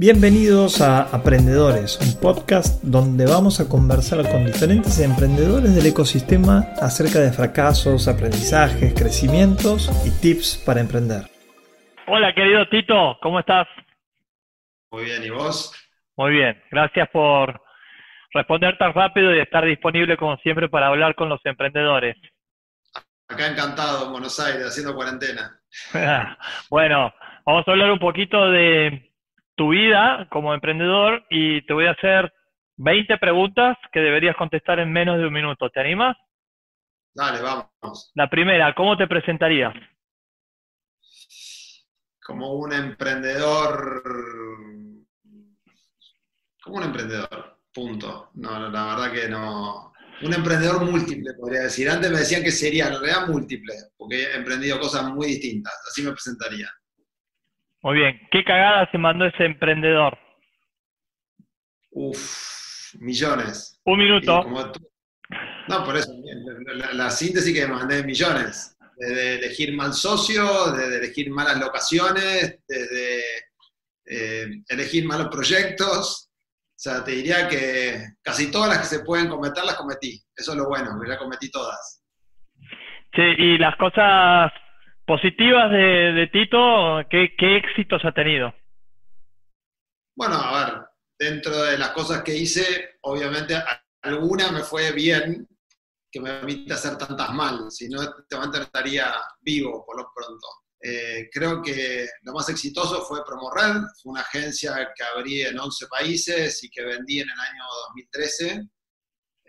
Bienvenidos a Aprendedores, un podcast donde vamos a conversar con diferentes emprendedores del ecosistema acerca de fracasos, aprendizajes, crecimientos y tips para emprender. Hola querido Tito, ¿cómo estás? Muy bien, ¿y vos? Muy bien, gracias por responder tan rápido y estar disponible como siempre para hablar con los emprendedores. Acá encantado en Buenos Aires, haciendo cuarentena. bueno, vamos a hablar un poquito de tu vida como emprendedor y te voy a hacer 20 preguntas que deberías contestar en menos de un minuto. ¿Te animas? Dale, vamos. La primera, ¿cómo te presentarías? Como un emprendedor. Como un emprendedor, punto. No, la verdad que no. Un emprendedor múltiple, podría decir. Antes me decían que sería, en realidad múltiple, porque he emprendido cosas muy distintas. Así me presentaría. Muy bien. ¿Qué cagada se mandó ese emprendedor? Uf, millones. Un minuto. No, por eso, la, síntesis que mandé millones. De elegir mal socio, de elegir malas locaciones, de eh, elegir malos proyectos. O sea, te diría que casi todas las que se pueden cometer las cometí. Eso es lo bueno, que ya cometí todas. Sí, y las cosas positivas de, Tito, ¿qué, éxitos ha tenido? Bueno, a ver, dentro de las cosas que hice, obviamente alguna me fue bien, que me permite hacer tantas mal, si no, este momento estaría vivo por lo pronto. Eh, creo que lo más exitoso fue Promored, una agencia que abrí en 11 países y que vendí en el año 2013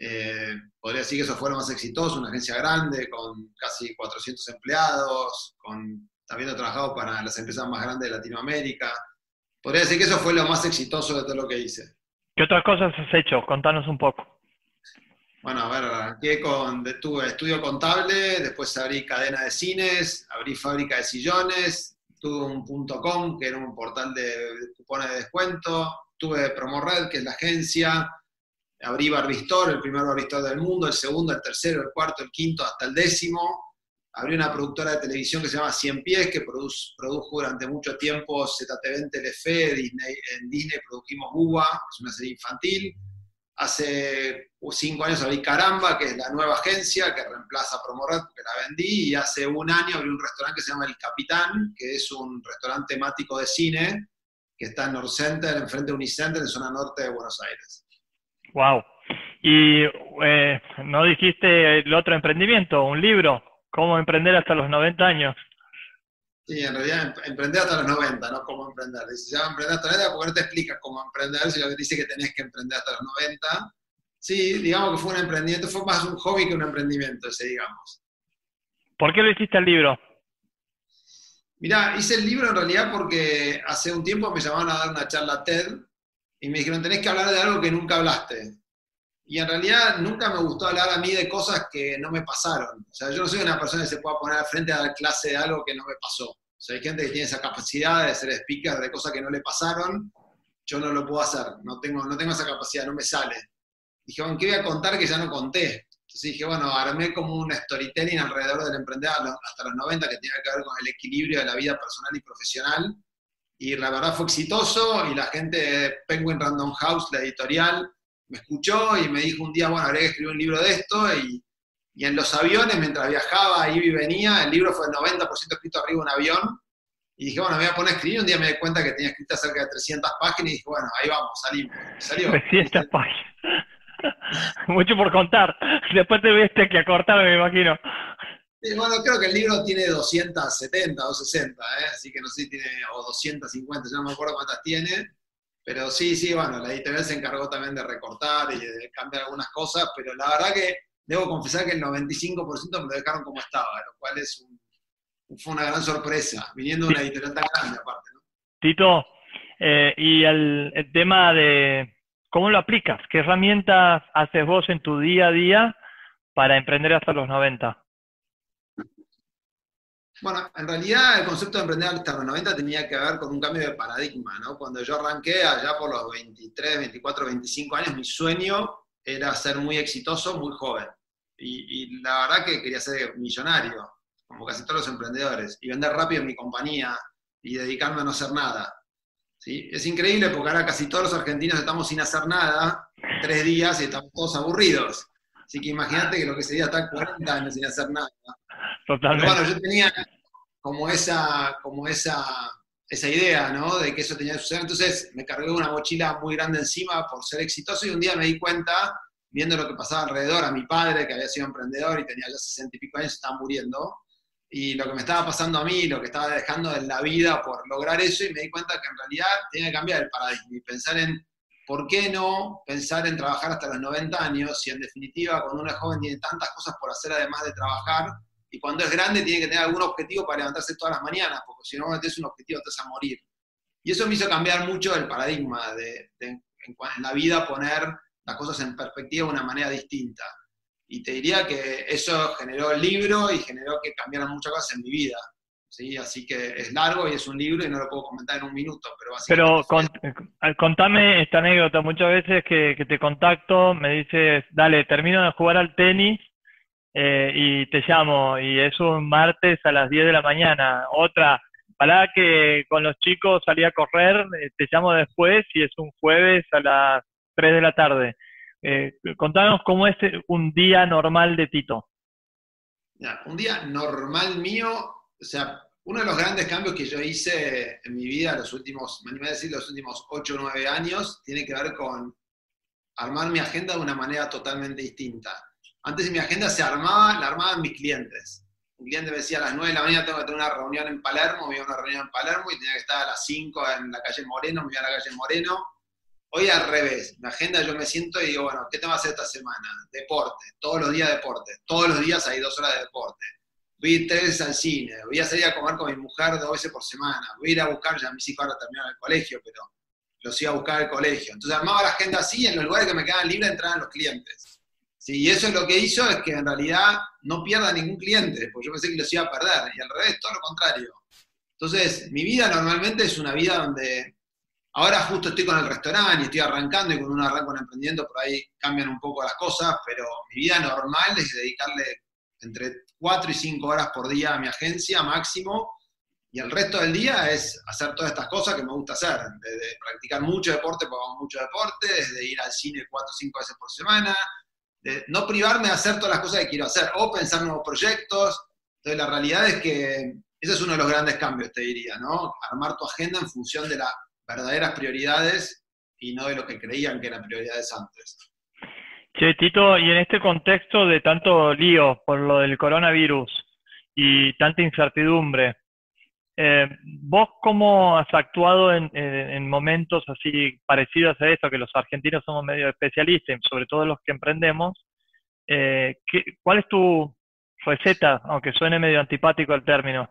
eh, podría decir que eso fue lo más exitoso, una agencia grande con casi 400 empleados, con, habiendo trabajado para las empresas más grandes de Latinoamérica. Podría decir que eso fue lo más exitoso de todo lo que hice. ¿Qué otras cosas has hecho? Contanos un poco. Bueno, a ver, arranqué con, tuve estudio contable, después abrí cadena de cines, abrí fábrica de sillones, tuve un punto .com, que era un portal de cupones de descuento, tuve PromoRed, que es la agencia, abrí el primer del mundo, el segundo, el tercero, el cuarto, el quinto, hasta el décimo. Abrí una productora de televisión que se llama Cien Pies, que produjo durante mucho tiempo ZTV en Telefe, Disney, en Disney produjimos Buba, es una serie infantil. Hace cinco años abrí Caramba, que es la nueva agencia que reemplaza a Promored, que la vendí, y hace un año abrí un restaurante que se llama El Capitán, que es un restaurante temático de cine, que está en North Center, enfrente de Unicenter, en zona norte de Buenos Aires. Wow. Y eh, no dijiste el otro emprendimiento, un libro, cómo emprender hasta los 90 años. Sí, en realidad em, emprender hasta los 90, no cómo emprender. Dice, llama emprender hasta los 90 porque no te explica cómo emprender, sino que dice que tenés que emprender hasta los 90. Sí, digamos que fue un emprendimiento, fue más un hobby que un emprendimiento ese, digamos. ¿Por qué lo hiciste el libro? Mirá, hice el libro en realidad porque hace un tiempo me llamaron a dar una charla TED y me dijeron, tenés que hablar de algo que nunca hablaste. Y en realidad nunca me gustó hablar a mí de cosas que no me pasaron. O sea, yo no soy una persona que se pueda poner al frente a dar clase de algo que no me pasó. O sea, hay gente que tiene esa capacidad de ser speaker de cosas que no le pasaron. Yo no lo puedo hacer, no tengo, no tengo esa capacidad, no me sale. Dije, bueno, ¿qué voy a contar que ya no conté? Entonces dije, bueno, armé como un storytelling alrededor del emprendedor hasta los 90 que tiene que ver con el equilibrio de la vida personal y profesional y la verdad fue exitoso y la gente de Penguin Random House, la editorial, me escuchó y me dijo un día, bueno, habría que escribir un libro de esto y, y en los aviones, mientras viajaba, iba y venía, el libro fue el 90% escrito arriba de un avión y dije, bueno, me voy a poner a escribir, un día me di cuenta que tenía escritas cerca de 300 páginas y dije, bueno, ahí vamos, salimos. Salió. 300 páginas. Mucho por contar. Después te viste que acortar, me imagino bueno, creo que el libro tiene 270 o 60, ¿eh? así que no sé si tiene, o 250, ya no me acuerdo cuántas tiene, pero sí, sí, bueno, la editorial se encargó también de recortar y de cambiar algunas cosas, pero la verdad que debo confesar que el 95% me lo dejaron como estaba, lo cual es fue una gran sorpresa, viniendo de una editorial tan grande aparte. ¿no? Tito, eh, y el, el tema de cómo lo aplicas, qué herramientas haces vos en tu día a día para emprender hasta los 90? Bueno, en realidad el concepto de emprender hasta los 90 tenía que ver con un cambio de paradigma, ¿no? Cuando yo arranqué allá por los 23, 24, 25 años, mi sueño era ser muy exitoso muy joven. Y, la verdad que quería ser millonario, como casi todos los emprendedores, y vender rápido mi compañía y dedicarme a no hacer nada. ¿sí? Es increíble porque ahora casi todos los argentinos estamos sin hacer nada, tres días y estamos todos aburridos. Así que imagínate que lo que sería estar 40 años sin hacer nada. Totalmente. Pero bueno, yo tenía como esa, como esa, esa idea, ¿no? De que eso tenía que suceder. Entonces me cargué una mochila muy grande encima por ser exitoso y un día me di cuenta, viendo lo que pasaba alrededor, a mi padre, que había sido emprendedor y tenía ya 60 y pico años, estaba muriendo, y lo que me estaba pasando a mí, lo que estaba dejando en la vida por lograr eso, y me di cuenta que en realidad tenía que cambiar el paradigma y pensar en, ¿por qué no pensar en trabajar hasta los 90 años si en definitiva cuando uno es joven tiene tantas cosas por hacer además de trabajar? Y cuando es grande tiene que tener algún objetivo para levantarse todas las mañanas, porque si no metes un objetivo te vas a morir. Y eso me hizo cambiar mucho el paradigma de, de en, en la vida poner las cosas en perspectiva de una manera distinta. Y te diría que eso generó el libro y generó que cambiaran muchas cosas en mi vida. ¿sí? Así que es largo y es un libro y no lo puedo comentar en un minuto. Pero, pero con, contame esta anécdota. Muchas veces que, que, te contacto me dices, dale, termino de jugar al tenis eh, y te llamo. Y es un martes a las 10 de la mañana. Otra, para que con los chicos salí a correr, eh, te llamo después y es un jueves a las 3 de la tarde. Eh, contanos cómo es un día normal de Tito. Un día normal mío, o sea, uno de los grandes cambios que yo hice en mi vida los últimos, me animé a decir, los últimos 8 o 9 años, tiene que ver con armar mi agenda de una manera totalmente distinta. Antes mi agenda se armaba, la armaban mis clientes. Un cliente me decía a las 9 de la mañana tengo que tener una reunión en Palermo, me iba a una reunión en Palermo y tenía que estar a las 5 en la calle Moreno, me iba a la calle Moreno, Hoy al revés, la agenda yo me siento y digo, bueno, ¿qué te va a hacer esta semana? Deporte, todos los días deporte, todos los días hay dos horas de deporte. Voy tres al cine, voy a salir a comer con mi mujer dos veces por semana, voy a ir a buscar, ya mis hijos ahora terminaron el colegio, pero los iba a buscar al colegio. Entonces armaba la agenda así, en los lugares que me quedaban libres entraban los clientes. Sí, y eso es lo que hizo es que en realidad no pierda ningún cliente, porque yo pensé que los iba a perder, y al revés, todo lo contrario. Entonces, mi vida normalmente es una vida donde Ahora justo estoy con el restaurante y estoy arrancando y cuando uno arranca un emprendimiento por ahí cambian un poco las cosas, pero mi vida normal es dedicarle entre 4 y 5 horas por día a mi agencia máximo y el resto del día es hacer todas estas cosas que me gusta hacer, de practicar mucho deporte, porque mucho deporte, desde ir al cine 4 o 5 veces por semana, de no privarme de hacer todas las cosas que quiero hacer o pensar nuevos proyectos. Entonces la realidad es que ese es uno de los grandes cambios, te diría, ¿no? Armar tu agenda en función de la verdaderas prioridades y no de lo que creían que eran prioridades antes. Che, Tito, y en este contexto de tanto lío por lo del coronavirus y tanta incertidumbre, eh, ¿vos cómo has actuado en, momentos así parecidos a esto, que los argentinos somos medio especialistas, sobre todo los que emprendemos? Eh, ¿Cuál es tu receta, aunque suene medio antipático el término,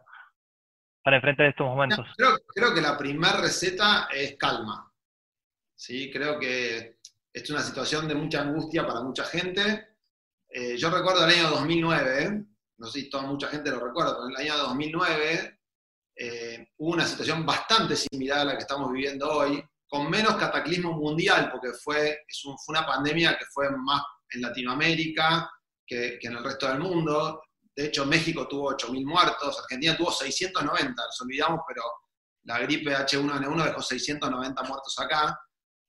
para enfrentar estos momentos? creo, que la primera receta es calma. ¿sí? Creo que es una situación de mucha angustia para mucha gente. Eh, yo recuerdo el año 2009, no sé si toda mucha gente lo recuerda, pero en el año 2009 eh, hubo una situación bastante similar a la que estamos viviendo hoy, con menos cataclismo mundial, porque fue, fue una pandemia que fue más en Latinoamérica que, que en el resto del mundo. De hecho, México tuvo 8.000 muertos, Argentina tuvo 690, nos olvidamos, pero la gripe H1N1 dejó 690 muertos acá.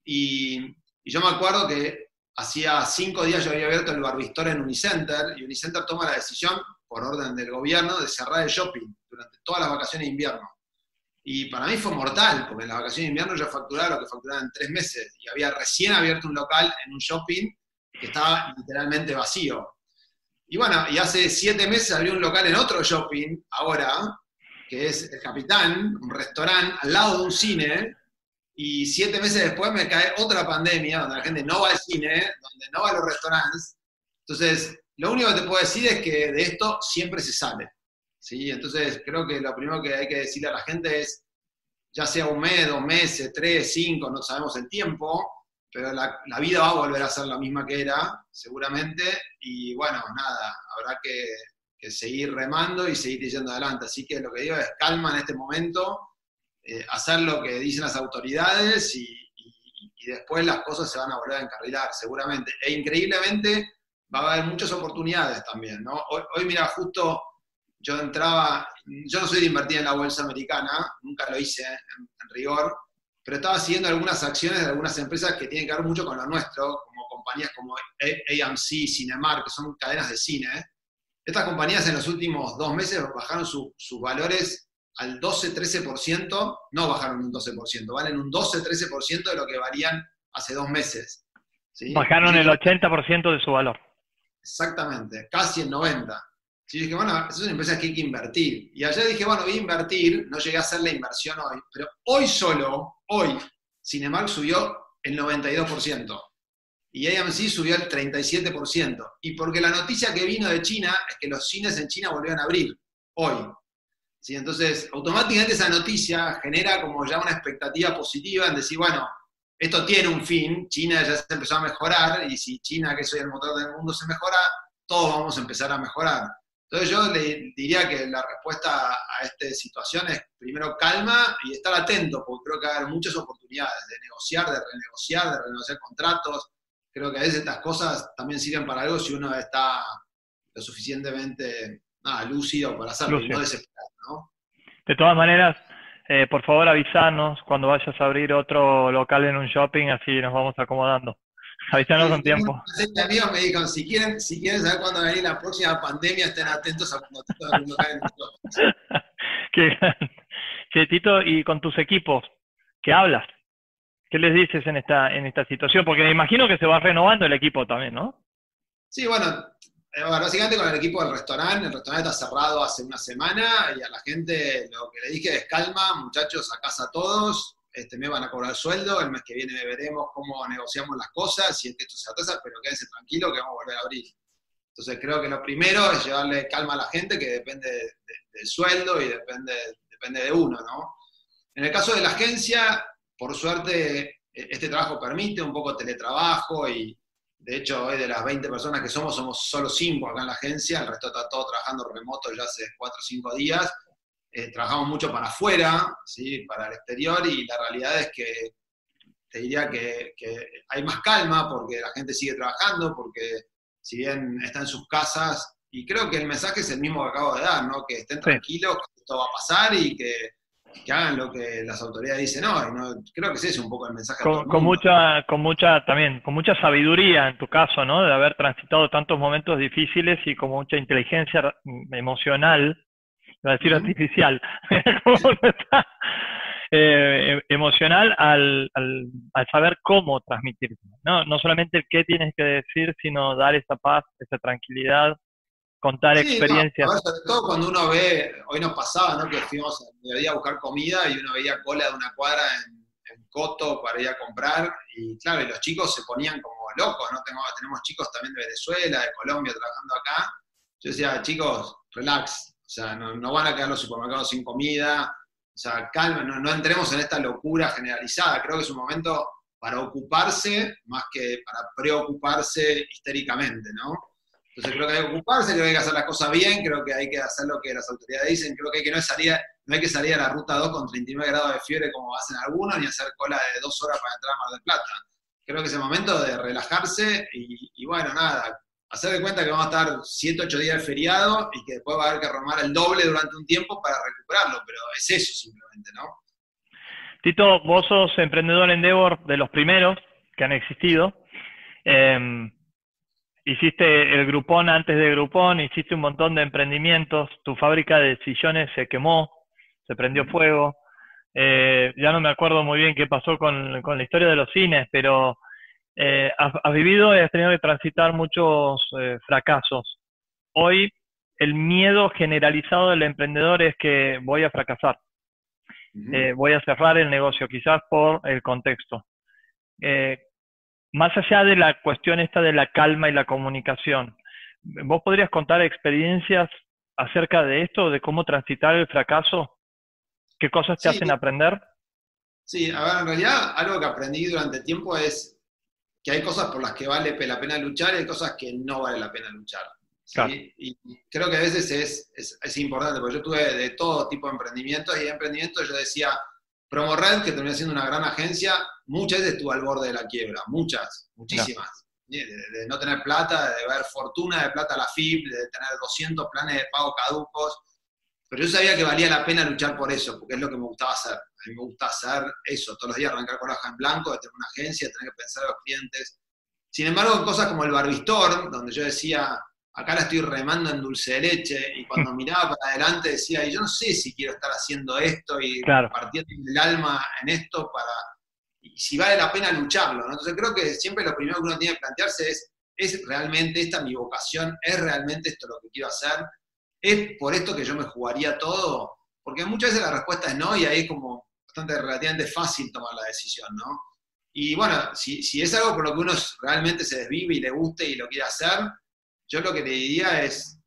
Y, yo me acuerdo que hacía cinco días yo había abierto el Barbistor en Unicenter y Unicenter toma la decisión, por orden del gobierno, de cerrar el shopping durante todas las vacaciones de invierno. Y para mí fue mortal, porque en las vacaciones de invierno yo facturaba lo que facturaba en tres meses y había recién abierto un local en un shopping que estaba literalmente vacío. Y bueno, y hace siete meses abrió un local en otro shopping, ahora, que es El Capitán, un restaurante al lado de un cine, y siete meses después me cae otra pandemia, donde la gente no va al cine, donde no va a los restaurantes. Entonces, lo único que te puedo decir es que de esto siempre se sale. ¿Sí? Entonces, creo que lo primero que hay que decirle a la gente es, ya sea un mes, dos meses, tres, cinco, no sabemos el tiempo, pero la, vida va a volver a ser la misma que era, seguramente, y bueno, nada, habrá que, seguir remando y seguir yendo adelante. Así que lo que digo es calma en este momento, eh, hacer lo que dicen las autoridades y, después las cosas se van a volver a encarrilar, seguramente. E increíblemente va a haber muchas oportunidades también, ¿no? Hoy, mira, justo yo entraba, yo no soy de invertir en la bolsa americana, nunca lo hice en rigor, pero estaba siguiendo algunas acciones de algunas empresas que tienen que ver mucho con lo nuestro, como compañías como AMC, Cinemark, que son cadenas de cine. Estas compañías en los últimos dos meses bajaron sus valores al 12-13%, no bajaron un 12%, valen un 12-13% de lo que valían hace dos meses. Bajaron el 80% de su valor. Exactamente, casi el 90%. Sí, dije, bueno, es una empresa que hay que invertir. Y ayer dije, bueno, voy a invertir, no llegué a hacer la inversión hoy, pero hoy solo, hoy, Cinemark subió el 92% y AMC subió el 37%. Y porque la noticia que vino de China es que los cines en China volvieron a abrir, hoy. ¿Sí? Entonces, automáticamente esa noticia genera como ya una expectativa positiva en decir, bueno, esto tiene un fin, China ya se empezó a mejorar, y si China, que soy el motor del mundo, se mejora, todos vamos a empezar a mejorar. Entonces yo le diría que la respuesta a esta situación es primero calma y estar atento, porque creo que va a haber muchas oportunidades de negociar, de renegociar, de renegociar contratos. Creo que a veces estas cosas también sirven para algo si uno está lo suficientemente lúcido para hacerlo, no desesperado. ¿no? De todas maneras, eh, por favor avísanos cuando vayas a abrir otro local en un shopping, así nos vamos acomodando. Avísanos con tiempo. amigos me dijeron, si quieren, si quieren saber cuándo va a venir la próxima pandemia, estén atentos a cuando todo cae Qué Che, Tito, y con tus equipos, ¿qué hablas? ¿Qué les dices en esta, en esta situación? Porque me imagino que se va renovando el equipo también, ¿no? Sí, bueno, eh, básicamente con el equipo del restaurante, el restaurante está cerrado hace una semana y a la gente lo que le dije es calma, muchachos, a casa todos, este, me van a cobrar sueldo, el mes que viene veremos cómo negociamos las cosas, si es que esto se atrasa, pero quédense tranquilo que vamos a volver a abrir. Entonces creo que lo primero es llevarle calma a la gente, que depende del sueldo y depende, depende de uno, ¿no? En el caso de la agencia, por suerte, e, este trabajo permite un poco teletrabajo y de hecho de las 20 personas que somos, somos solo 5 acá en la agencia, el resto está todo trabajando remoto ya hace 4 o 5 días eh, trabajamos mucho para afuera, ¿sí? para el exterior, y la realidad es que te diría que, hay más calma porque la gente sigue trabajando, porque si bien está en sus casas, y creo que el mensaje es el mismo que acabo de dar, ¿no? que estén tranquilos, que esto va a pasar y que, hagan lo que las autoridades dicen hoy. ¿no? Creo que ese es un poco el mensaje. Con, con mucha, con mucha, también, con mucha sabiduría en tu caso, ¿no? De haber transitado tantos momentos difíciles y con mucha inteligencia emocional iba a decir artificial, eh, em, emocional al, al, saber cómo transmitir, ¿no? no solamente el qué tienes que decir, sino dar esa paz, esa tranquilidad, contar experiencias. sobre todo cuando uno ve, hoy nos pasaba, ¿no? que fuimos a mediodía a buscar comida y uno veía cola de una cuadra en, Coto para ir a comprar, y claro, y los chicos se ponían como locos, ¿no? Tengo, tenemos chicos también de Venezuela, de Colombia trabajando acá. Yo decía, chicos, relax, o sea, no, van a quedar los supermercados sin comida. O sea, calma, no, entremos en esta locura generalizada. Creo que es un momento para ocuparse más que para preocuparse histéricamente, ¿no? Entonces creo que hay que ocuparse, creo que hay que hacer las cosas bien, creo que hay que hacer lo que las autoridades dicen, creo que, no hay que salir a la ruta 2 con 39 grados de fiebre como hacen algunos, ni hacer cola de dos horas para entrar a Mar del Plata. Creo que es el momento de relajarse y, y bueno, nada, hacer de cuenta que vamos a estar 7, 8 días de feriado y que después va a haber que remar el doble durante un tiempo para recuperarlo, pero es eso simplemente, ¿no? Tito, vos sos emprendedor Endeavor de los primeros que han existido. Em, hiciste el Grupón antes de Grupón, hiciste un montón de emprendimientos, tu fábrica de sillones se quemó, se prendió fuego. Eh, ya no me acuerdo muy bien qué pasó con, con la historia de los cines, pero eh, has, vivido y has tenido que transitar muchos eh, fracasos. Hoy el miedo generalizado del emprendedor es que voy a fracasar, eh, voy a cerrar el negocio, quizás por el contexto. más allá de la cuestión esta de la calma y la comunicación, ¿vos podrías contar experiencias acerca de esto, de cómo transitar el fracaso? ¿Qué cosas te hacen aprender? Sí, a ver, en realidad algo que aprendí durante el tiempo es que hay cosas por las que vale la pena luchar y hay cosas que no vale la pena luchar. Y creo que a veces es, es, importante, porque yo tuve de todo tipo de emprendimientos y de emprendimientos yo decía, PromoRed, que terminó siendo una gran agencia, muchas veces estuvo al borde de la quiebra, muchas, muchísimas. De, no tener plata, de ver fortuna de plata a la FIP, de tener 200 planes de pago caducos, pero yo sabía que valía la pena luchar por eso, porque es lo que me gustaba hacer. A mí me gusta hacer eso, todos los días arrancar con la hoja en blanco, de tener una agencia, de tener que pensar a los clientes. Sin embargo, en cosas como el Barbistorm, donde yo decía, acá la estoy remando en dulce de leche, y cuando miraba para adelante decía, y yo no sé si quiero estar haciendo esto y Claro. partiendo el alma en esto para, y si vale la pena lucharlo, ¿no? Entonces creo que siempre lo primero que uno tiene que plantearse es, ¿es realmente esta mi vocación? ¿Es realmente esto lo que quiero hacer? ¿Es por esto que yo me jugaría todo? Porque muchas veces la respuesta es no y ahí es como bastante relativamente fácil tomar la decisión, ¿no? Y bueno, si, si es algo por lo que uno realmente se desvive y le guste y lo quiere hacer, yo lo que le diría es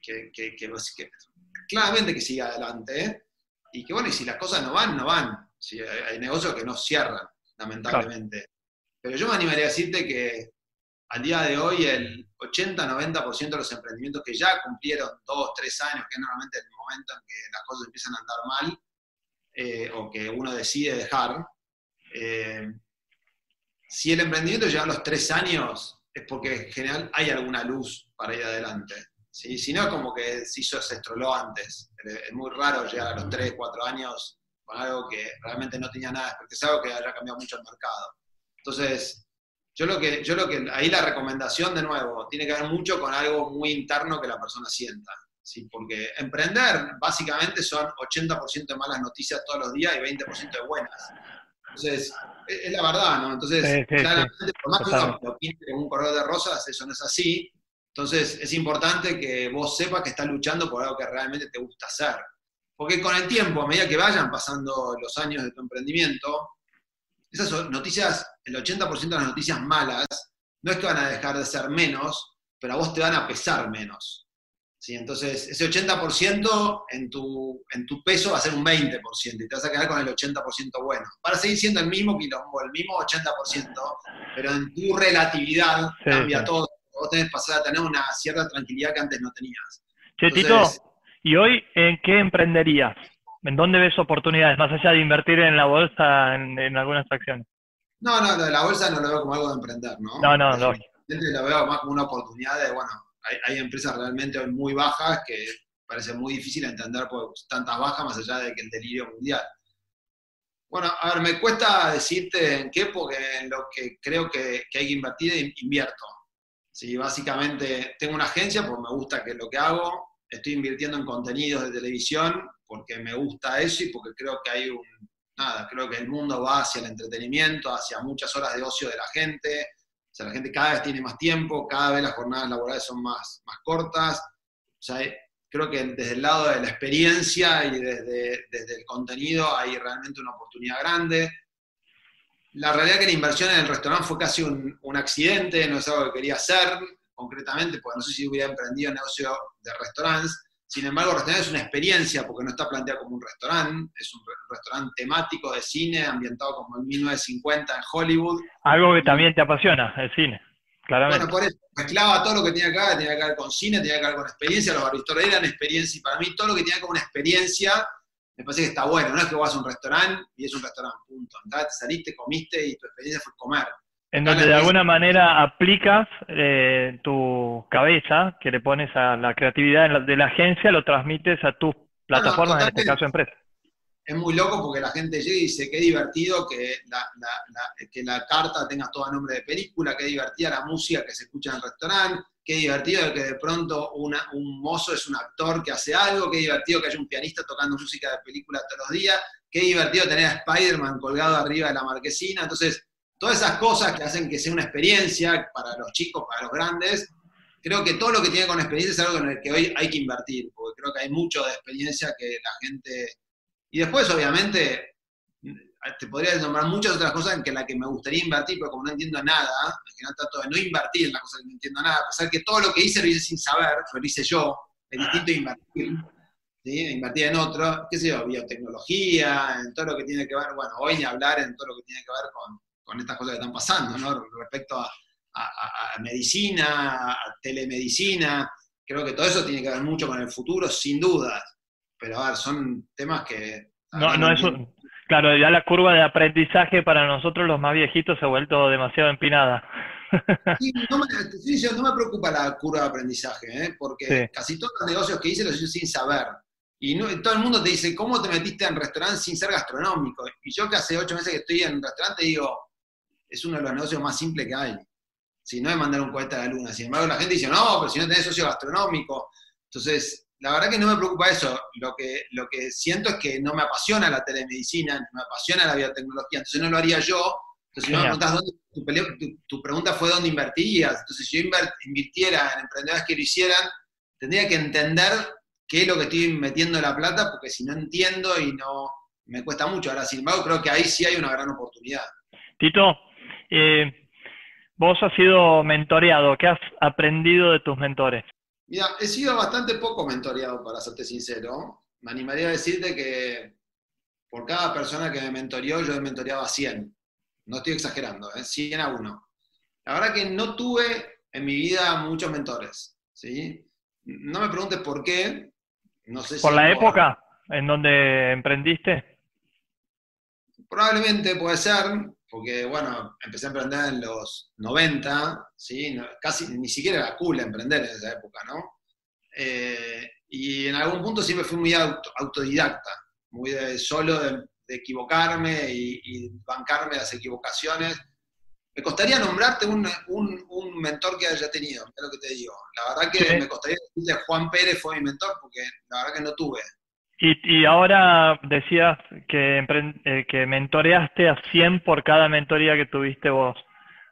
que, que- que- que claramente que siga adelante, ¿eh? Y que bueno, y si las cosas no van, no van. Si hay, hay negocios que no cierran, lamentablemente. Pero yo me animaría a decirte que al día de hoy el 80-90% de los emprendimientos que ya cumplieron dos, tres años, que es normalmente el momento en que las cosas empiezan a andar mal, eh, o que uno decide dejar, eh, si el emprendimiento llega a los tres años, es porque en general hay alguna luz para ir adelante. Si no, como que se se estroló antes. Es muy raro llegar a los tres, cuatro años con algo que realmente no tenía nada, porque es algo que haya cambiado mucho el mercado. Entonces, yo lo que, yo lo que, ahí la recomendación de nuevo, tiene que ver mucho con algo muy interno que la persona sienta. ¿Sí? Porque emprender básicamente son 80% de malas noticias todos los días y 20% de buenas. Entonces, es, es la verdad, ¿no? Entonces, Sí, sí, claramente, por más que lo pinte un correo de rosas, eso no es así. Entonces, es importante que vos sepas que estás luchando por algo que realmente te gusta hacer. Porque con el tiempo, a medida que vayan pasando los años de tu emprendimiento, esas noticias, el 80% de las noticias malas, no es que van a dejar de ser menos, pero a vos te van a pesar menos. ¿Sí? Entonces, ese 80% en tu, en tu peso va a ser un 20% y te vas a quedar con el 80% bueno. Para seguir siendo el mismo quilombo, el mismo 80%, pero en tu relatividad Sí, cambia sí. todo. Vos tenés que pasar a tener una cierta tranquilidad que antes no tenías. Che, Tito, Entonces- ¿y hoy en qué emprenderías? ¿En dónde ves oportunidades? Más allá de invertir en la bolsa en, en algunas acciones. No, no, lo de la bolsa no lo veo como algo de emprender, ¿no? No, no, lógico. Lo veo más como una oportunidad de, bueno, hay, hay empresas realmente muy bajas que parece muy difícil entender por tantas bajas más allá de que el delirio mundial. Bueno, a ver, me cuesta decirte en qué, porque en lo que creo que, hay que invertir, in- invierto. Sí, básicamente tengo una agencia porque me gusta que lo que hago, estoy invirtiendo en contenidos de televisión porque me gusta eso y porque creo que hay nada, creo que el mundo va hacia el entretenimiento, hacia muchas horas de ocio de la gente, o sea, la gente cada vez tiene más tiempo, cada vez las jornadas laborales son más, más cortas, o sea, eh, creo que desde el lado de la experiencia y desde, desde el contenido hay realmente una oportunidad grande. La realidad es que la inversión en el restaurante fue casi un, un accidente, no es algo que quería hacer concretamente, porque no sé si hubiera emprendido negocio de restaurantes. Sin embargo, el restaurante es una experiencia porque no está planteado como un restaurante, es un re- restaurante temático de cine ambientado como en 1950 en Hollywood. Algo que también te apasiona, el cine, claramente. Bueno, por eso mezclaba todo lo que tenía que ver, tenía que ver con cine, tenía que ver con experiencia, los barbistores eran experiencia, y para mí todo lo que tenía con una experiencia, me parece que está bueno, no es que vas a un restaurante y es un restaurante, punto. Entraste, saliste, comiste y tu experiencia fue comer. En donde de alguna manera aplicas eh, tu cabeza, que le pones a la creatividad de la, de la agencia, lo transmites a tus plataformas, en este caso empresas. Es muy loco porque la gente llega y dice, qué divertido que la, la- la- que la carta tenga todo a nombre de película, qué divertida la música que se escucha en el restaurante, qué divertido que de pronto una- un mozo es un actor que hace algo, qué divertido que haya un pianista tocando música de película todos los días, qué divertido tener a Spider-Man colgado arriba de la marquesina. Entonces, todas esas cosas que hacen que sea una experiencia para los chicos, para los grandes, creo que todo lo que tiene con experiencia es algo en el que hoy hay que invertir, porque creo que hay mucho de experiencia que la gente... Y después, obviamente, te podría nombrar muchas otras cosas en que la que me gustaría invertir, pero como no entiendo nada, al final trato de no invertir en las cosas que no entiendo nada, a pesar que todo lo que hice lo hice sin saber, lo hice yo, es distinto a invertir. Invertir en otro, qué sé yo, biotecnología, en todo lo que tiene que ver, bueno, hoy ni hablar en todo lo que tiene que ver con, con estas cosas que están pasando, ¿no? Respecto a, a- a- a medicina, a telemedicina, creo que todo eso tiene que ver mucho con el futuro, sin dudas. Pero a ver, son temas que... No, no es un- claro, ya la curva de aprendizaje para nosotros los más viejitos se ha vuelto demasiado empinada. Sí, no, me, no preocupa la curva de aprendizaje, ¿eh? porque Sí. casi todos los negocios que hice los hice sin saber. Y todo el mundo te dice, ¿cómo te metiste en restaurante sin ser gastronómico? Y yo que hace ocho meses que estoy en restaurante digo, es uno de los negocios más simples que hay. Si no es mandar un cohete a la luna. Sin embargo, la gente dice, no, pero si no tenés socio gastronómico. Entonces, la verdad que no me preocupa eso. Lo que, lo que siento es que no me apasiona la telemedicina, no me apasiona la biotecnología, entonces no lo haría yo. Entonces, si me preguntas dónde, tu, pregunta fue dónde invertías. Entonces, si yo invirtiera en emprendedores que lo hicieran, tendría que entender qué es lo que estoy metiendo la plata, porque si no entiendo y no me cuesta mucho. Ahora, sin embargo, creo que ahí sí hay una gran oportunidad. Tito, eh, vos has sido mentoreado. ¿Qué has aprendido de tus mentores? Mira, he sido bastante poco mentoreado, para serte sincero. Me animaría a decirte que por cada persona que me mentoreó, yo he mentoreado a 100. No estoy exagerando, ¿eh? 100 a 1. La verdad que no tuve en mi vida muchos mentores. ¿sí? No me preguntes por qué. No sé ¿Por la época en donde emprendiste? Probablemente puede ser, porque bueno, empecé a emprender en los 90, ¿sí? casi ni siquiera era cool emprender en esa época, ¿no? Eh, y en algún punto siempre fui muy autodidacta, muy solo de, equivocarme y, bancarme las equivocaciones. Me costaría nombrarte un, mentor que haya tenido, es lo que te digo. La verdad que me costaría decirte Juan Pérez fue mi mentor, porque la verdad que no tuve. Y, ahora decías que, eh, mentoreaste a 100 por cada mentoría que tuviste vos.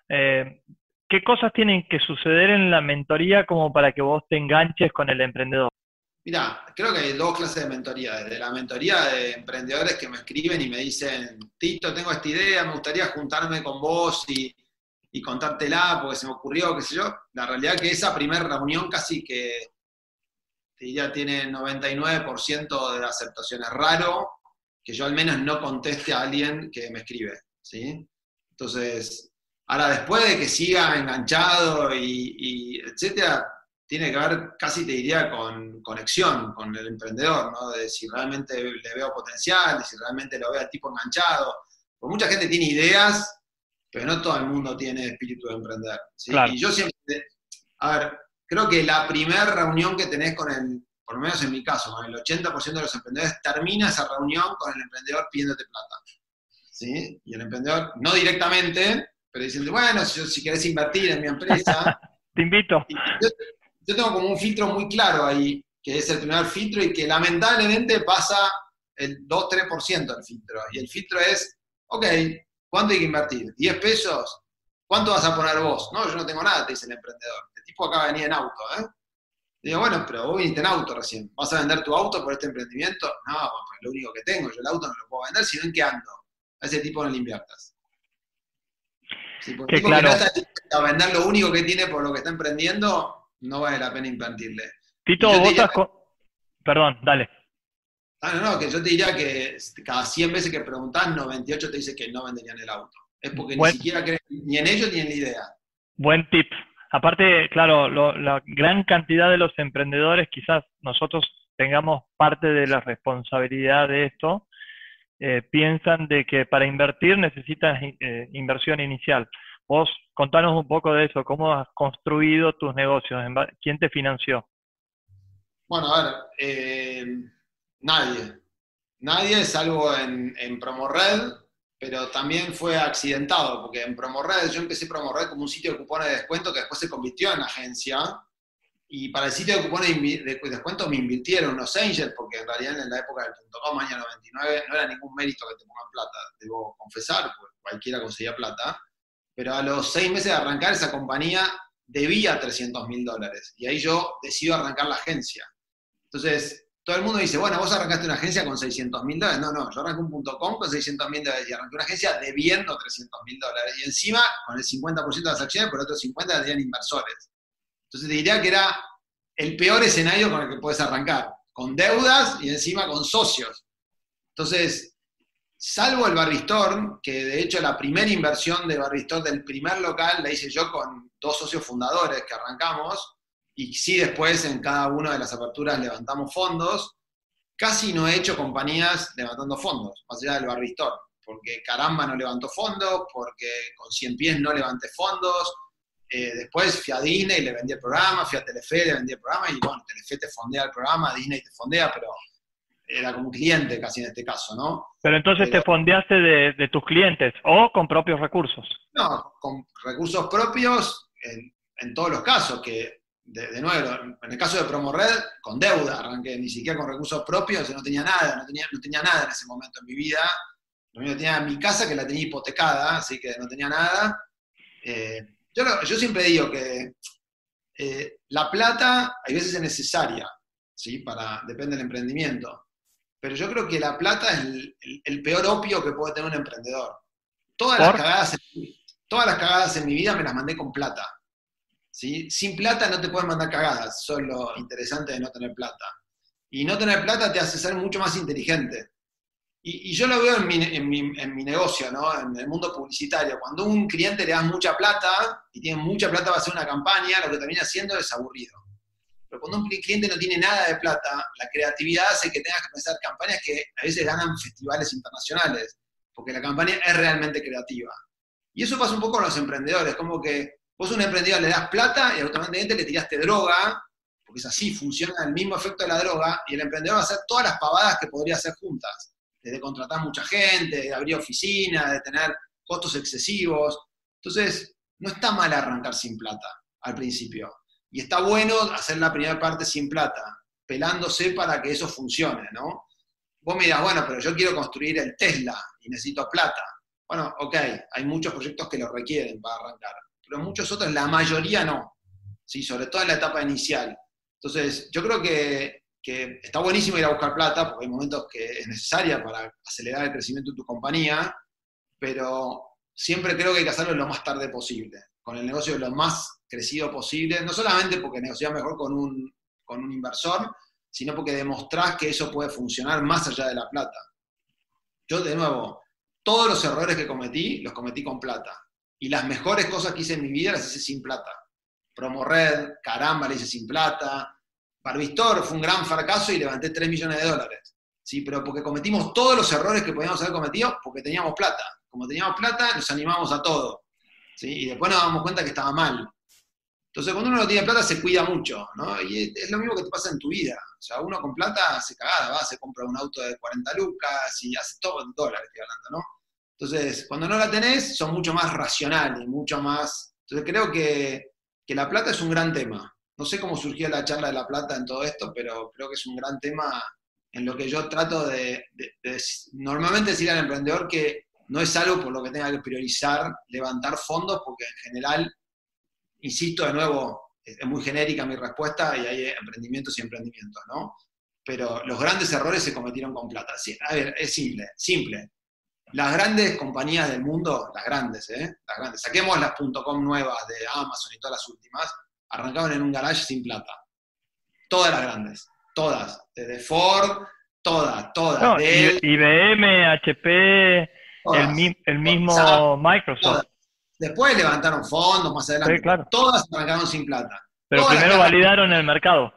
Eh, ¿Qué cosas tienen que suceder en la mentoría como para que vos te enganches con el emprendedor? Mira, creo que hay dos clases de mentoría. Desde la mentoría de emprendedores que me escriben y me dicen, Tito, tengo esta idea, me gustaría juntarme con vos y, y contártela porque se me ocurrió, qué sé yo. La realidad es que esa primera reunión casi que ya tiene 99% de aceptación. Es raro que yo al menos no conteste a alguien que me escribe, ¿sí? Entonces, ahora después de que siga enganchado y, etcétera, tiene que ver, casi te diría, con conexión con el emprendedor, ¿no? De si realmente le veo potencial, de si realmente lo veo al tipo enganchado. Porque mucha gente tiene ideas, pero no todo el mundo tiene espíritu de emprender. Y yo siempre, a ver, creo que la primera reunión que tenés con el, por lo menos en mi caso, con el 80% de los emprendedores, termina esa reunión con el emprendedor pidiéndote plata. ¿Sí? Y el emprendedor, no directamente, pero diciendo, bueno, si, si querés invertir en mi empresa. Te invito. Yo, tengo como un filtro muy claro ahí, que es el primer filtro y que lamentablemente pasa el 2-3% del filtro. Y el filtro es, ok, ¿cuánto hay que invertir? ¿10 pesos? ¿Cuánto vas a poner vos? No, yo no tengo nada, te dice el emprendedor tipo acá venía en auto, ¿eh? digo, bueno, pero vos viniste en auto recién. ¿Vas a vender tu auto por este emprendimiento? No, pues lo único que tengo. Yo el auto no lo puedo vender, sino en qué ando. A ese tipo no le inviertas. Si por tipo claro. que no a vender lo único que tiene por lo que está emprendiendo, no vale la pena invertirle. Tito, vos estás con... Perdón, dale. Ah, no, no, que yo te diría que cada 100 veces que preguntás, 98 te dice que no venderían el auto. Es porque ni siquiera creen ni en ellos ni en la idea. Buen tip. Aparte, claro, la gran cantidad de los emprendedores, quizás nosotros tengamos parte de la responsabilidad de esto, eh, piensan de que para invertir necesitas eh, inversión inicial. Vos contanos un poco de eso, cómo has construido tus negocios, quién te financió. Bueno, a ver, eh, nadie. Nadie, salvo en, en PromoRed, pero también fue accidentado, porque en PromoRed, yo empecé PromoRed como un sitio de cupones de descuento que después se convirtió en agencia, y para el sitio de cupones de descuento me invirtieron unos angels, porque en realidad en la época del .com, año 99, no era ningún mérito que te pongan plata, debo confesar, porque cualquiera conseguía plata, pero a los seis meses de arrancar esa compañía debía 300 mil dólares, y ahí yo decido arrancar la agencia. Entonces, todo el mundo dice, bueno, vos arrancaste una agencia con 600 mil dólares. No, no, yo arranqué un punto com con 600 mil dólares y arranqué una agencia debiendo 300 mil dólares. Y encima, con el 50% de las acciones, por otros 50 tenían inversores. Entonces te diría que era el peor escenario con el que puedes arrancar, con deudas y encima con socios. Entonces, salvo el Barristor, que de hecho la primera inversión de Barristor del primer local la hice yo con dos socios fundadores que arrancamos, y sí después en cada una de las aperturas levantamos fondos, casi no he hecho compañías levantando fondos, más allá del Barristor, porque Caramba no levantó fondos, porque con 100 pies no levanté fondos, eh, después fui a Disney y le vendí el programa, fui a Telefe, le vendí el programa, y bueno, Telefe te fondea el programa, Disney te fondea, pero era como cliente casi en este caso, ¿no? Pero entonces te fondeaste de, tus clientes o con propios recursos. No, con recursos propios en, todos los casos, que de, nuevo, en el caso de PromoRed, con deuda, arranqué ni siquiera con recursos propios, no tenía nada, no tenía, no tenía nada en ese momento en mi vida. Lo único que tenía mi casa que la tenía hipotecada, así que no tenía nada. Eh, yo, yo siempre digo que eh, la plata hay veces es necesaria, ¿sí? Para, depende del emprendimiento. Pero yo creo que la plata es el, peor opio que puede tener un emprendedor. Todas las, cagadas, todas las cagadas en mi vida me las mandé con plata. Sin plata no te pueden mandar cagadas, eso es lo interesante de no tener plata. Y no tener plata te hace ser mucho más inteligente. Y, yo lo veo en mi, negocio, ¿no? en el mundo publicitario. Cuando un cliente le da mucha plata y tiene mucha plata para hacer una campaña, lo que termina haciendo es aburrido. Pero cuando un cliente no tiene nada de plata, la creatividad hace que tengas que pensar campañas que a veces ganan festivales internacionales, porque la campaña es realmente creativa. Y eso pasa un poco con los emprendedores, como que vos a un emprendedor le das plata y automáticamente le tiraste droga, porque es así, funciona el mismo efecto de la droga, y el emprendedor va a hacer todas las pavadas que podría hacer juntas de contratar mucha gente, de abrir oficinas, de tener costos excesivos. Entonces, no está mal arrancar sin plata al principio. Y está bueno hacer la primera parte sin plata, pelándose para que eso funcione, ¿no? Vos me dirás, bueno, pero yo quiero construir el Tesla y necesito plata. Bueno, ok, hay muchos proyectos que lo requieren para arrancar, pero muchos otros, la mayoría no, ¿sí? sobre todo en la etapa inicial. Entonces, yo creo que que está buenísimo ir a buscar plata, porque hay momentos que es necesaria para acelerar el crecimiento de tu compañía, pero siempre creo que hay que hacerlo lo más tarde posible, con el negocio lo más crecido posible, no solamente porque negocias mejor con un, con un inversor, sino porque demostrás que eso puede funcionar más allá de la plata. Yo, de nuevo, todos los errores que cometí, los cometí con plata. Y las mejores cosas que hice en mi vida las hice sin plata. Promored, caramba, la hice sin plata. Barbistor fue un gran fracaso y levanté 3 millones de dólares. ¿sí? Pero porque cometimos todos los errores que podíamos haber cometido porque teníamos plata. Como teníamos plata, nos animamos a todo. ¿sí? Y después nos damos cuenta que estaba mal. Entonces, cuando uno no tiene plata, se cuida mucho, ¿no? Y es lo mismo que te pasa en tu vida. O sea, uno con plata hace cagada, va, se compra un auto de 40 lucas y hace todo en dólares, estoy hablando, ¿no? Entonces, cuando no la tenés, son mucho más racionales, mucho más... Entonces, creo que, que la plata es un gran tema. No sé cómo surgió la charla de la plata en todo esto, pero creo que es un gran tema en lo que yo trato de, normalmente decir al emprendedor que no es algo por lo que tenga que priorizar levantar fondos, porque en general, insisto de nuevo, es muy genérica mi respuesta y hay emprendimientos y emprendimientos, ¿no? Pero los grandes errores se cometieron con plata. a ver, es simple, simple. Las grandes compañías del mundo, las grandes, ¿eh? Las grandes, saquemos las .com nuevas de Amazon y todas las últimas, arrancaban en un garage sin plata. Todas las grandes, todas. Desde Ford, todas, todas. IBM, HP, el, mismo Microsoft. Después levantaron fondos más adelante. Todas arrancaron sin plata. Pero primero validaron el mercado.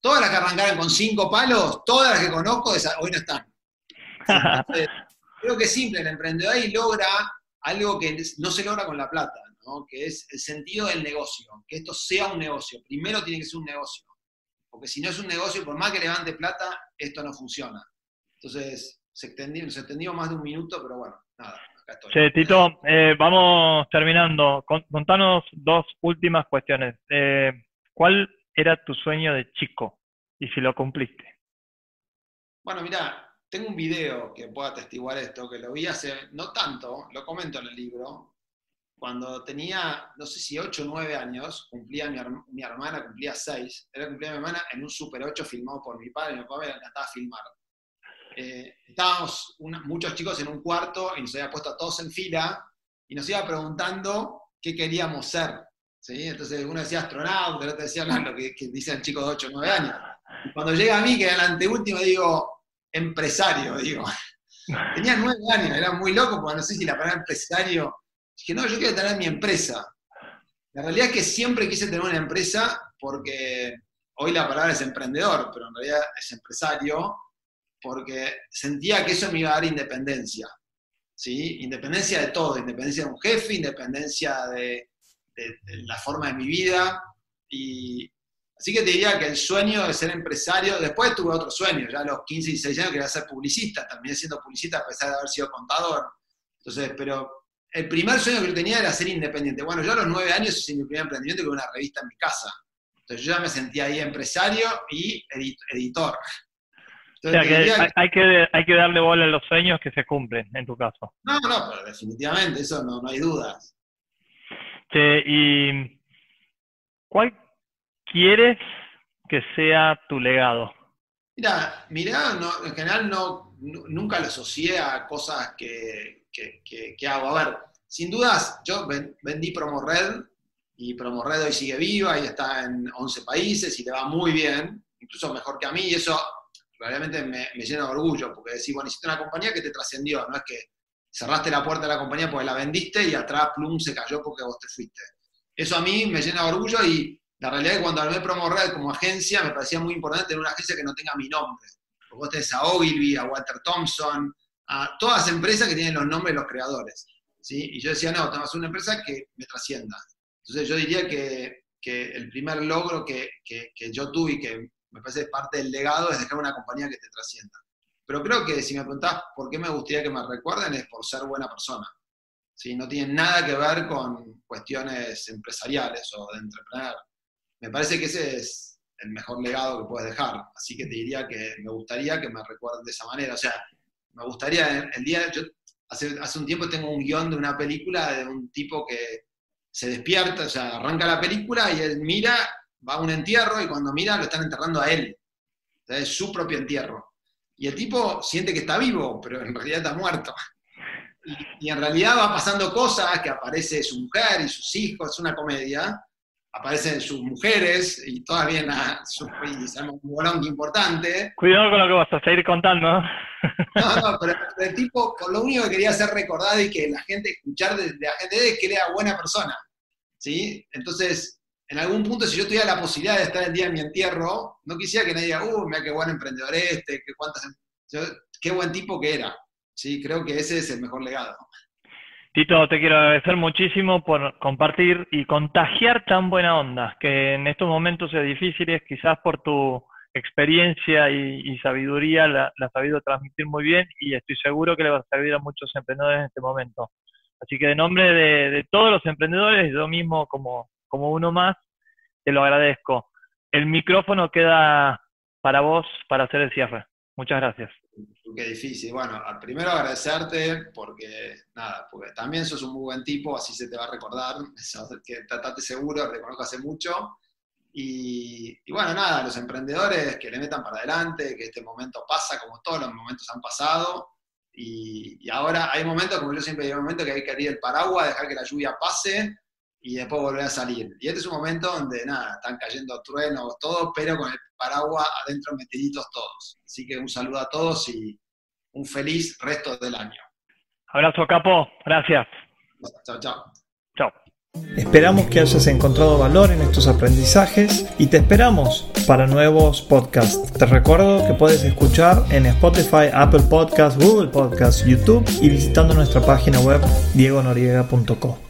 Todas las que arrancaron con cinco palos, todas las que conozco, hoy no están. creo que es simple, el emprendedor ahí logra algo que no se logra con la plata que es el sentido del negocio, que esto sea un negocio. Primero tiene que ser un negocio, porque si no es un negocio, por más que levante plata, esto no funciona. Entonces, se extendió, se extendió más de un minuto, pero bueno, nada, acá estoy. Che, Tito, eh, vamos terminando. Contanos dos últimas cuestiones. Eh, ¿Cuál era tu sueño de chico y si lo cumpliste? Bueno, mira, tengo un video que pueda atestiguar esto, que lo vi hace no tanto, lo comento en el libro, cuando tenía, no sé si 8 o 9 años, cumplía mi, hermana, cumplía 6, era cumplía mi hermana en un Super 8 filmado por mi padre, mi papá me encantaba filmar. Eh, estábamos muchos chicos en un cuarto y nos había puesto a todos en fila y nos iba preguntando qué queríamos ser. ¿sí? Entonces uno decía astronauta, el otro decía lo que, que dicen chicos de 8 o 9 años. Y cuando llega a mí, que era el anteúltimo, digo, empresario, digo. Tenía 9 años, era muy loco, porque no sé si la palabra empresario Dije, no, yo quiero tener mi empresa. La realidad es que siempre quise tener una empresa porque hoy la palabra es emprendedor, pero en realidad es empresario, porque sentía que eso me iba a dar independencia. ¿sí? Independencia de todo, independencia de un jefe, independencia de, la forma de mi vida. Y Así que te diría que el sueño de ser empresario, después tuve otro sueño, ya a los 15 y 16 años quería ser publicista, terminé siendo publicista a pesar de haber sido contador. Entonces, pero el primer sueño que yo tenía era ser independiente. Bueno, yo a los 9 años hice mi primer emprendimiento con una revista en mi casa. Entonces yo ya me sentía ahí empresario y editor. o sea, que hay, que hay que darle bola a los sueños que se cumplen, en tu caso. No, no, pero definitivamente, eso no, no hay dudas. ¿Y cuál quieres que sea tu legado? Mira, en general no, nunca lo asocié a cosas que, que, hago. A ver, sin dudas, yo vendí PromoRed y PromoRed hoy sigue viva y está en 11 países y te va muy bien, incluso mejor que a mí, y eso realmente me, llena de orgullo, porque decir, bueno, hiciste una compañía que te trascendió, no es que cerraste la puerta de la compañía porque la vendiste y atrás, plum, se cayó porque vos te fuiste. Eso a mí me llena de orgullo y la realidad es que cuando armé PromoRed como agencia, me parecía muy importante tener una agencia que no tenga mi nombre. Porque vos tenés a Ogilvy, a Walter Thompson, a todas las empresas que tienen los nombres de los creadores. ¿sí? Y yo decía, no, tenemos una empresa que me trascienda. Entonces yo diría que, que el primer logro que, que, que, yo tuve y que me parece parte del legado es dejar una compañía que te trascienda. Pero creo que si me preguntás por qué me gustaría que me recuerden es por ser buena persona. ¿sí? No tiene nada que ver con cuestiones empresariales o de entrepreneur. Me parece que ese es el mejor legado que puedes dejar. Así que te diría que me gustaría que me recuerden de esa manera. O sea, me gustaría, el día, yo hace, hace un tiempo tengo un guion de una película de un tipo que se despierta, o sea, arranca la película y él mira, va a un entierro y cuando mira lo están enterrando a él. es su propio entierro. Y el tipo siente que está vivo, pero en realidad está muerto. Y, y en realidad va pasando cosas, que aparece su mujer y sus hijos, es una comedia, aparecen sus mujeres y todavía a un bolón importante. Cuidado con lo que vas a seguir contando. No, no, pero, el tipo, lo único que quería hacer recordado y que la gente, escuchar de, la gente es que era buena persona. ¿sí? Entonces, en algún punto, si yo tuviera la posibilidad de estar el día de mi entierro, no quisiera que nadie diga, uh, mira qué buen emprendedor este, qué, cuántas, em-". qué buen tipo que era. ¿sí? Creo que ese es el mejor legado. Tito, te quiero agradecer muchísimo por compartir y contagiar tan buena onda, que en estos momentos es difíciles, quizás por tu experiencia y, sabiduría la, has sabido transmitir muy bien y estoy seguro que le va a servir a muchos emprendedores en este momento. Así que de nombre de, todos los emprendedores, yo mismo como, como uno más, te lo agradezco. El micrófono queda para vos para hacer el cierre. Muchas gracias. Qué difícil. Bueno, primero agradecerte porque, nada, porque también sos un muy buen tipo, así se te va a recordar, que tratate seguro, te conozco hace mucho. Y, bueno, nada, los emprendedores que le metan para adelante, que este momento pasa como todos los momentos han pasado. Y, y ahora hay momentos, como yo siempre digo, hay momentos que hay que abrir el paraguas, dejar que la lluvia pase y después volver a salir. Y este es un momento donde, nada, están cayendo truenos, todo, pero con el paraguas adentro metiditos todos. Así que un saludo a todos y un feliz resto del año. Abrazo, Capo. Gracias. Chao, chao. Chao. Esperamos que hayas encontrado valor en estos aprendizajes y te esperamos para nuevos podcasts. Te recuerdo que puedes escuchar en Spotify, Apple Podcasts, Google Podcasts, YouTube y visitando nuestra página web diegonoriega.com.